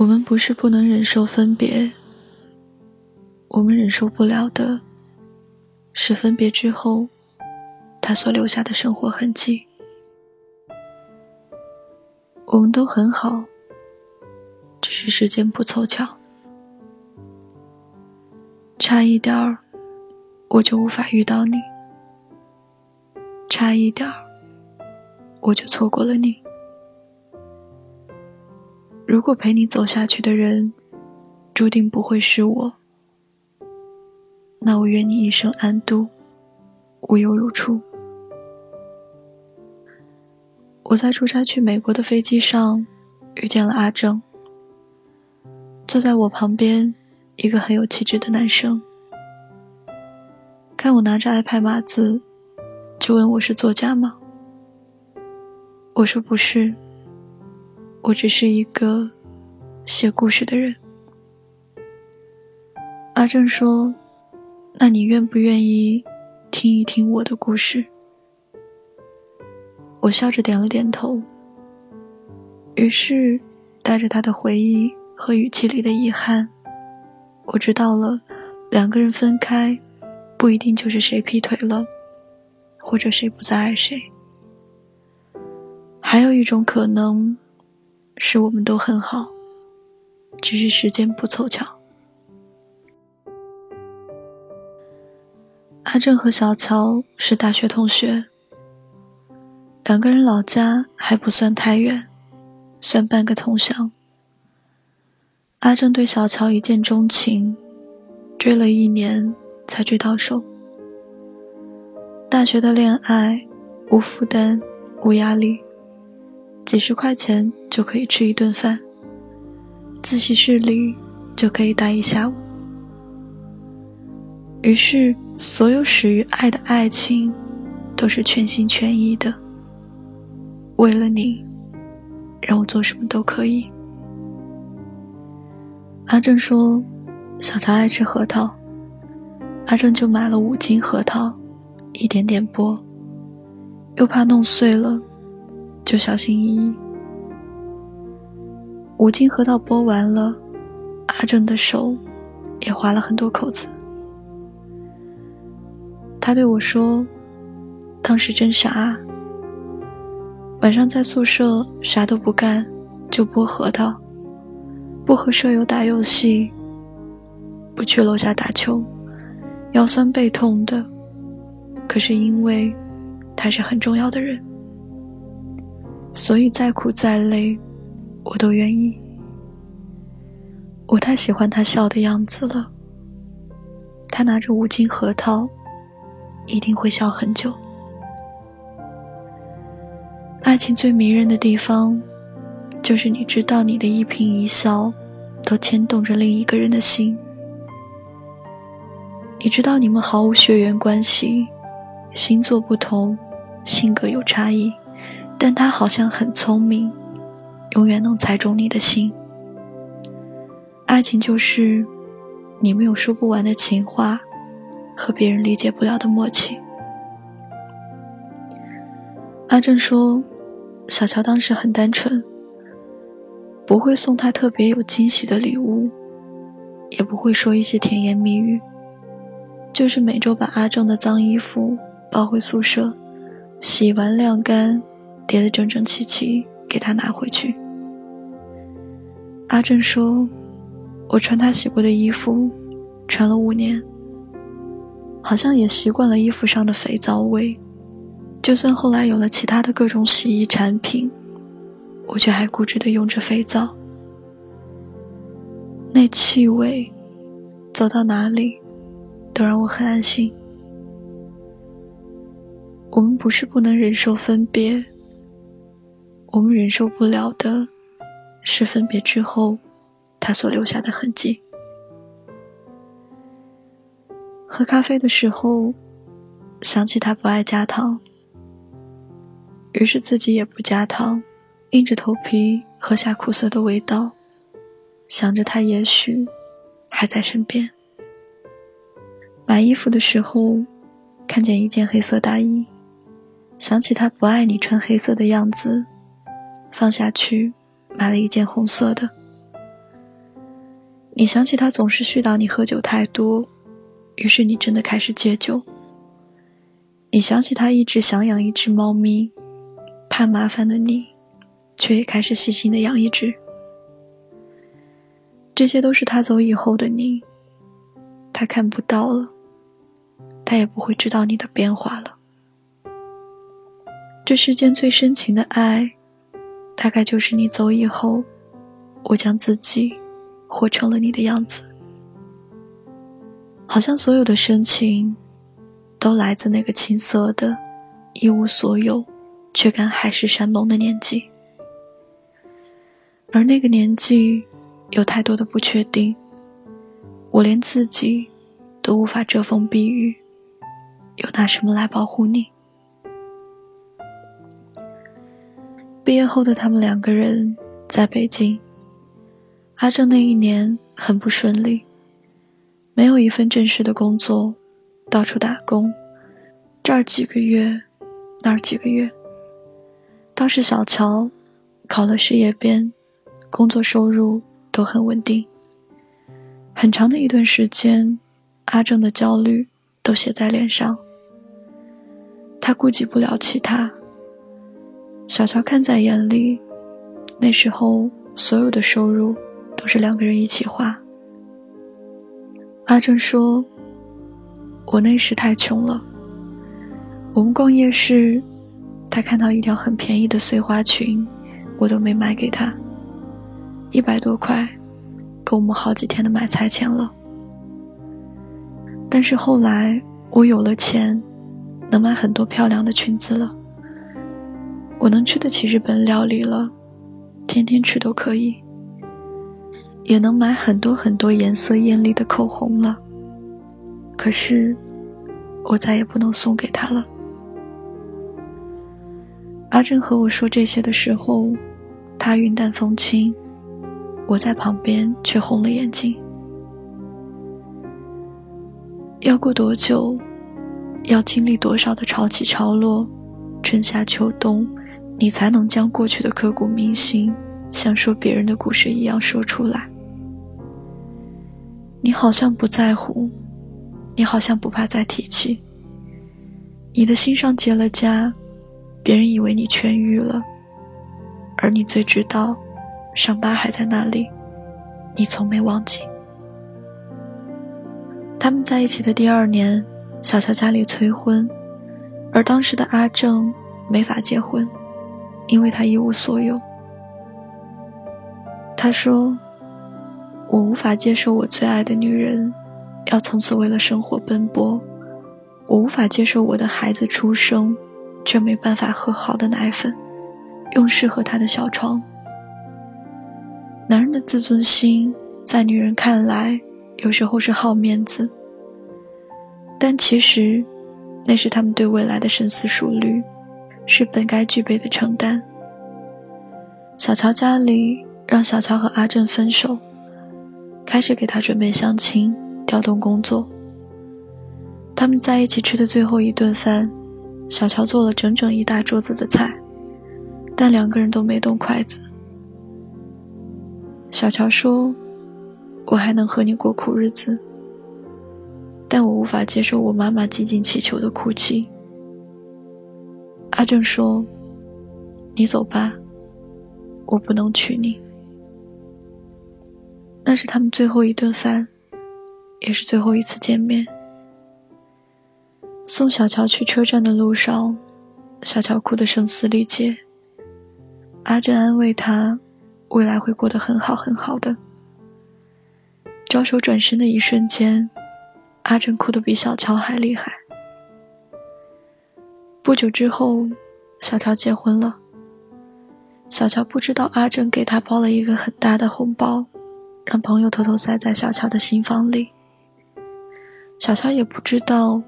我们不是不能忍受分别，我们忍受不了的是分别之后他所留下的生活痕迹。我们都很好，只是时间不凑巧，差一点儿我就无法遇到你，差一点儿我就错过了你。如果陪你走下去的人，注定不会是我，那我愿你一生安度，无忧如初。我在出差去美国的飞机上，遇见了阿正。坐在我旁边，一个很有气质的男生，看我拿着 iPad 码字，就问我是作家吗？我说不是。我只是一个写故事的人。阿正说：“那你愿不愿意听一听我的故事？”我笑着点了点头。于是，带着他的回忆和语气里的遗憾，我知道了，两个人分开，不一定就是谁劈腿了，或者谁不再爱谁，还有一种可能。是我们都很好，只是时间不凑巧。阿正和小乔是大学同学，两个人老家还不算太远，算半个同乡。阿正对小乔一见钟情，追了一年才追到手。大学的恋爱，无负担，无压力。几十块钱就可以吃一顿饭，自习室里就可以待一下午。于是，所有始于爱的爱情，都是全心全意的。为了你，让我做什么都可以。阿正说，小乔爱吃核桃，阿正就买了五斤核桃，一点点剥，又怕弄碎了。就小心翼翼。五斤核桃剥完了，阿正的手也划了很多口子。他对我说：“当时真傻，晚上在宿舍啥都不干，就剥核桃，不和舍友打游戏，不去楼下打球，腰酸背痛的。可是因为他是很重要的人。”所以再苦再累，我都愿意。我太喜欢他笑的样子了。他拿着五斤核桃，一定会笑很久。爱情最迷人的地方，就是你知道你的一颦一笑，都牵动着另一个人的心。你知道你们毫无血缘关系，星座不同，性格有差异。但他好像很聪明，永远能猜中你的心。爱情就是你们有说不完的情话，和别人理解不了的默契。阿正说，小乔当时很单纯，不会送他特别有惊喜的礼物，也不会说一些甜言蜜语，就是每周把阿正的脏衣服抱回宿舍，洗完晾干。叠得整整齐齐，给他拿回去。阿正说：“我穿他洗过的衣服，穿了五年，好像也习惯了衣服上的肥皂味。就算后来有了其他的各种洗衣产品，我却还固执地用着肥皂。那气味，走到哪里，都让我很安心。我们不是不能忍受分别。”我们忍受不了的，是分别之后他所留下的痕迹。喝咖啡的时候，想起他不爱加糖，于是自己也不加糖，硬着头皮喝下苦涩的味道，想着他也许还在身边。买衣服的时候，看见一件黑色大衣，想起他不爱你穿黑色的样子。放下去，买了一件红色的。你想起他总是絮叨你喝酒太多，于是你真的开始戒酒。你想起他一直想养一只猫咪，怕麻烦的你，却也开始细心的养一只。这些都是他走以后的你，他看不到了，他也不会知道你的变化了。这世间最深情的爱，大概就是你走以后，我将自己活成了你的样子。好像所有的深情。都来自那个青涩的、一无所有却敢海誓山盟的年纪，而那个年纪有太多的不确定，我连自己都无法遮风避雨，又拿什么来保护你？毕业后的他们两个人在北京，阿正那一年很不顺利，没有一份正式的工作。到处打工，这儿几个月，那儿几个月。倒是小乔，考了事业编，工作收入都很稳定。很长的一段时间，阿正的焦虑都写在脸上。他顾及不了其他，小乔看在眼里。那时候，所有的收入都是两个人一起花。阿正说。我那时太穷了。我们逛夜市，他看到一条很便宜的碎花裙，我都没买给他。一百多块，够我们好几天的买菜钱了。但是后来我有了钱，能买很多漂亮的裙子了。我能吃得起日本料理了，天天吃都可以。也能买很多很多颜色艳丽的口红了。可是，我再也不能送给他了。阿珍和我说这些的时候，他云淡风轻，我在旁边却红了眼睛。要过多久，要经历多少的潮起潮落，春夏秋冬，你才能将过去的刻骨铭心，像说别人的故事一样说出来？你好像不在乎。你好像不怕再提起，你的心上结了痂，别人以为你痊愈了，而你最知道，伤疤还在那里，你从没忘记。他们在一起的第二年，小乔家里催婚，而当时的阿正没法结婚，因为他一无所有。他说：“我无法接受我最爱的女人。”要从此为了生活奔波，我无法接受我的孩子出生，却没办法喝好的奶粉，用适合他的小床。男人的自尊心，在女人看来，有时候是好面子，但其实，那是他们对未来的深思熟虑，是本该具备的承担。小乔家里让小乔和阿正分手，开始给他准备相亲。调动工作，他们在一起吃的最后一顿饭，小乔做了整整一大桌子的菜，但两个人都没动筷子。小乔说：“我还能和你过苦日子，但我无法接受我妈妈几近乞求的哭泣。”阿正说：“你走吧，我不能娶你。”那是他们最后一顿饭。也是最后一次见面。送小乔去车站的路上，小乔哭得声嘶力竭。阿珍安慰她，未来会过得很好很好的。招手转身的一瞬间，阿珍哭得比小乔还厉害。不久之后，小乔结婚了。小乔不知道阿珍给他包了一个很大的红包，让朋友偷偷塞在小乔的新房里。小乔也不知道，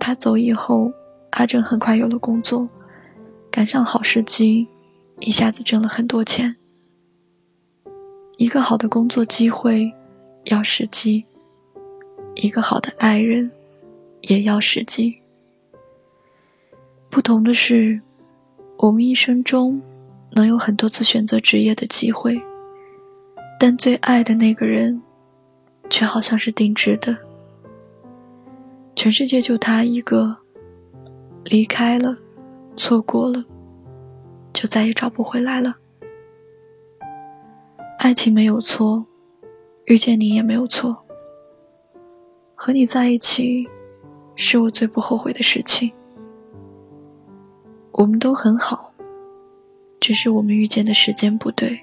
他走以后，阿正很快有了工作，赶上好时机，一下子挣了很多钱。一个好的工作机会要时机，一个好的爱人也要时机。不同的是，我们一生中能有很多次选择职业的机会，但最爱的那个人，却好像是定制的。全世界就他一个，离开了，错过了，就再也找不回来了。爱情没有错，遇见你也没有错。和你在一起，是我最不后悔的事情。我们都很好，只是我们遇见的时间不对。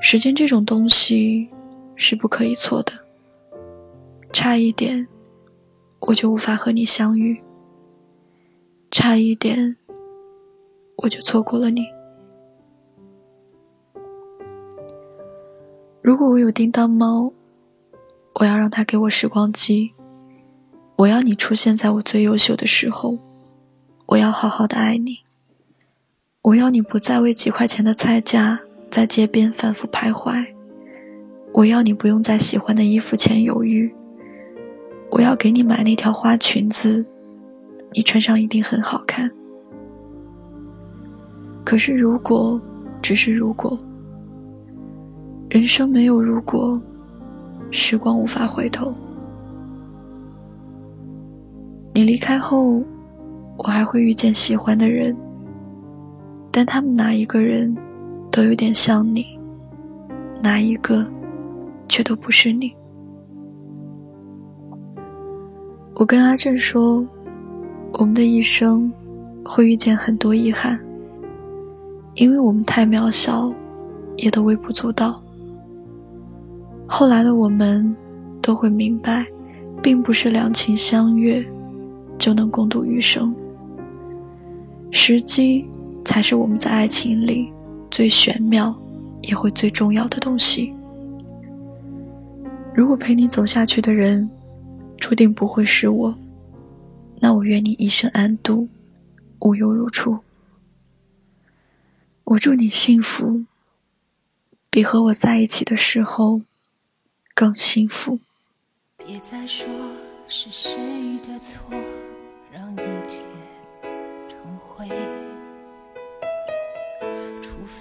时间这种东西是不可以错的，差一点，我就无法和你相遇；差一点，我就错过了你。如果我有叮当猫，我要让它给我时光机。我要你出现在我最优秀的时候。我要好好的爱你。我要你不再为几块钱的菜价在街边反复徘徊。我要你不用在喜欢的衣服前犹豫。我要给你买那条花裙子，你穿上一定很好看。可是如果，只是如果。人生没有如果，时光无法回头。你离开后，我还会遇见喜欢的人，但他们哪一个人，都有点像你，哪一个，却都不是你。我跟阿正说，我们的一生，会遇见很多遗憾，因为我们太渺小，也都微不足道。后来的我们都会明白，并不是两情相悦就能共度余生。时机才是我们在爱情里最玄妙也会最重要的东西。如果陪你走下去的人注定不会是我，那我愿你一生安度，无忧如初。我祝你幸福，比和我在一起的时候。更幸福。别再说是谁的错，让一切成灰。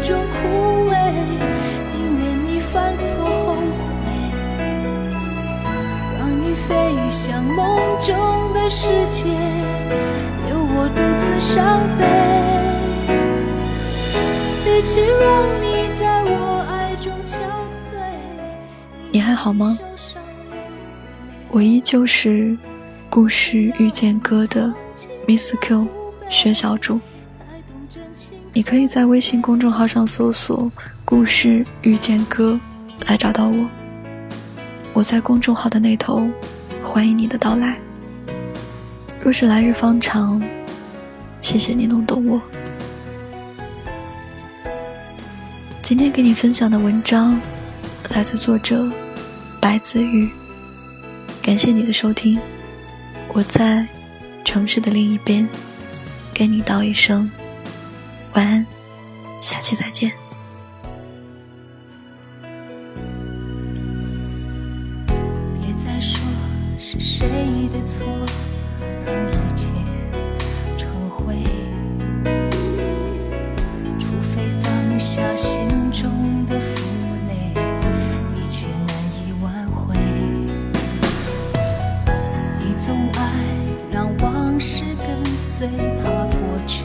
中枯萎，宁愿你犯错后悔，让你飞向梦中的世界，留我独自伤悲。与其让你在我爱中憔悴。你还好吗？我依旧是故事遇见歌的 Miss Q 薛小主。你可以在微信公众号上搜索“故事遇见歌”来找到我。我在公众号的那头，欢迎你的到来。若是来日方长，谢谢你能懂我。今天给你分享的文章，来自作者。白子玉，感谢你的收听，我在城市的另一边，给你道一声晚安下期再见。别再说是谁的错让一切成灰。除非放下心中的负累一切难以挽回。你总爱让往事跟随怕过去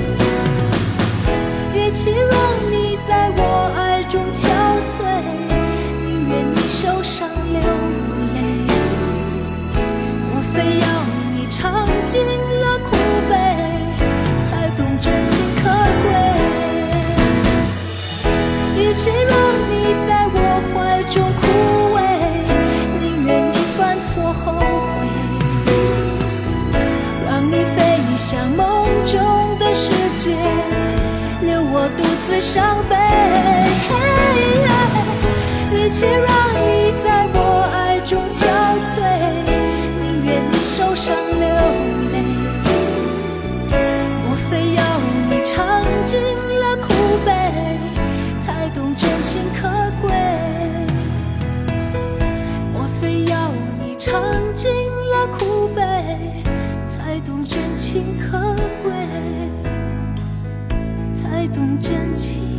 我独自伤悲。与其让你在我爱中憔悴，宁愿你受伤流泪。莫非要你尝尽了苦悲，才懂真情可贵？莫非要你尝尽了苦悲，才懂真情可真情。